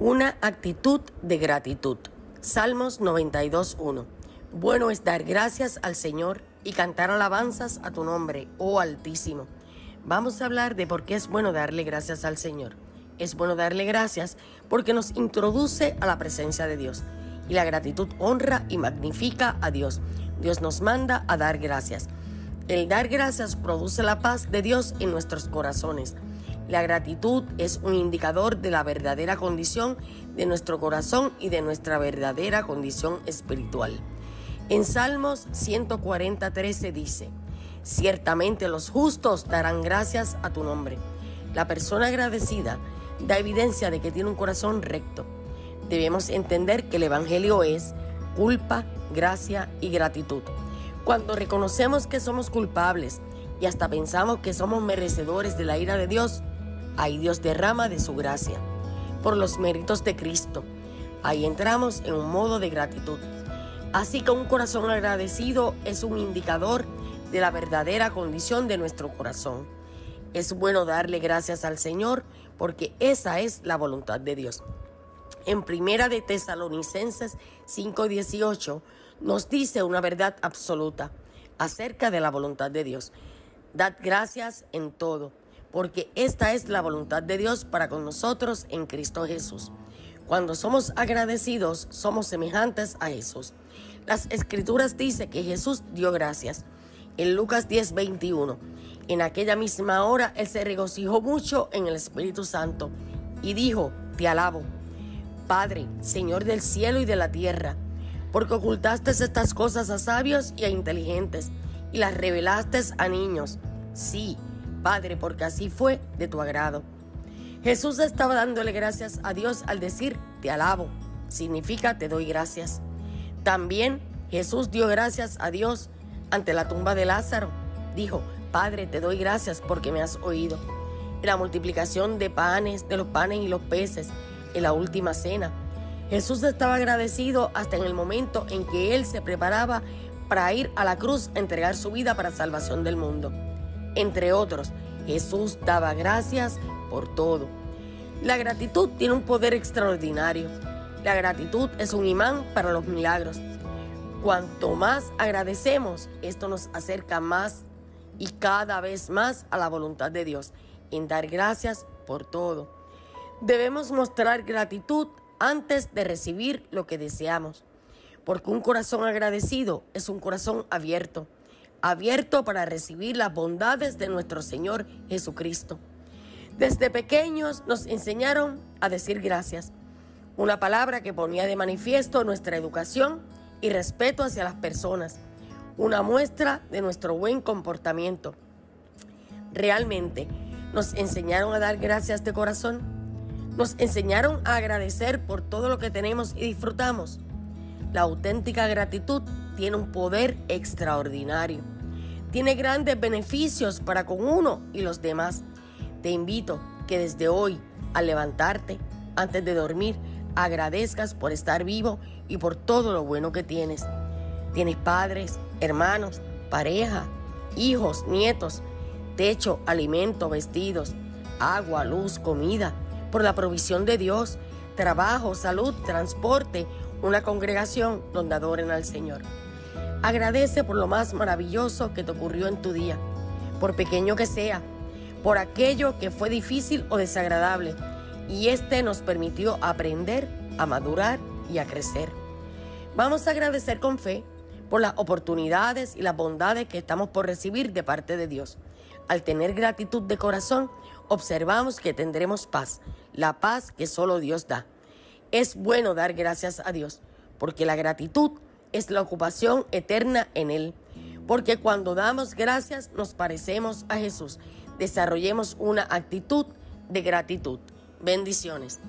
Una actitud de gratitud. Salmos 92.1. Bueno es dar gracias al Señor y cantar alabanzas a tu nombre, oh Altísimo. Vamos a hablar de por qué es bueno darle gracias al Señor. Es bueno darle gracias porque nos introduce a la presencia de Dios. Y la gratitud honra y magnifica a Dios. Dios nos manda a dar gracias. El dar gracias produce la paz de Dios en nuestros corazones. La gratitud es un indicador de la verdadera condición de nuestro corazón y de nuestra verdadera condición espiritual. En Salmos 140:13 dice, Ciertamente los justos darán gracias a tu nombre. La persona agradecida da evidencia de que tiene un corazón recto. Debemos entender que el Evangelio es culpa, gracia y gratitud. Cuando reconocemos que somos culpables y hasta pensamos que somos merecedores de la ira de Dios, Ahí Dios derrama de su gracia por los méritos de Cristo. Ahí entramos en un modo de gratitud. Así que un corazón agradecido es un indicador de la verdadera condición de nuestro corazón. Es bueno darle gracias al Señor porque esa es la voluntad de Dios. En Primera de Tesalonicenses 5:18 nos dice una verdad absoluta acerca de la voluntad de Dios. Dad gracias en todo porque esta es la voluntad de Dios para con nosotros en Cristo Jesús. Cuando somos agradecidos, somos semejantes a Jesús. Las escrituras dicen que Jesús dio gracias. En Lucas 10, 21, en aquella misma hora Él se regocijó mucho en el Espíritu Santo y dijo, te alabo, Padre, Señor del cielo y de la tierra, porque ocultaste estas cosas a sabios y a inteligentes y las revelaste a niños. Sí, Padre, porque así fue de tu agrado. Jesús estaba dándole gracias a Dios al decir, te alabo. Significa, te doy gracias. También Jesús dio gracias a Dios ante la tumba de Lázaro. Dijo, Padre, te doy gracias porque me has oído. La multiplicación de panes, de los panes y los peces, en la última cena. Jesús estaba agradecido hasta en el momento en que Él se preparaba para ir a la cruz a entregar su vida para salvación del mundo. Entre otros, Jesús daba gracias por todo. La gratitud tiene un poder extraordinario. La gratitud es un imán para los milagros. Cuanto más agradecemos, esto nos acerca más y cada vez más a la voluntad de Dios, en dar gracias por todo. Debemos mostrar gratitud antes de recibir lo que deseamos, porque un corazón agradecido es un corazón abierto abierto para recibir las bondades de nuestro Señor Jesucristo. Desde pequeños nos enseñaron a decir gracias, una palabra que ponía de manifiesto nuestra educación y respeto hacia las personas, una muestra de nuestro buen comportamiento. Realmente nos enseñaron a dar gracias de corazón, nos enseñaron a agradecer por todo lo que tenemos y disfrutamos. La auténtica gratitud tiene un poder extraordinario. Tiene grandes beneficios para con uno y los demás. Te invito que desde hoy, al levantarte, antes de dormir, agradezcas por estar vivo y por todo lo bueno que tienes. Tienes padres, hermanos, pareja, hijos, nietos, techo, alimento, vestidos, agua, luz, comida, por la provisión de Dios, trabajo, salud, transporte, una congregación donde adoren al Señor. Agradece por lo más maravilloso que te ocurrió en tu día, por pequeño que sea, por aquello que fue difícil o desagradable, y este nos permitió aprender, a madurar y a crecer. Vamos a agradecer con fe por las oportunidades y las bondades que estamos por recibir de parte de Dios. Al tener gratitud de corazón, observamos que tendremos paz, la paz que solo Dios da. Es bueno dar gracias a Dios, porque la gratitud es la ocupación eterna en Él. Porque cuando damos gracias nos parecemos a Jesús. Desarrollemos una actitud de gratitud. Bendiciones.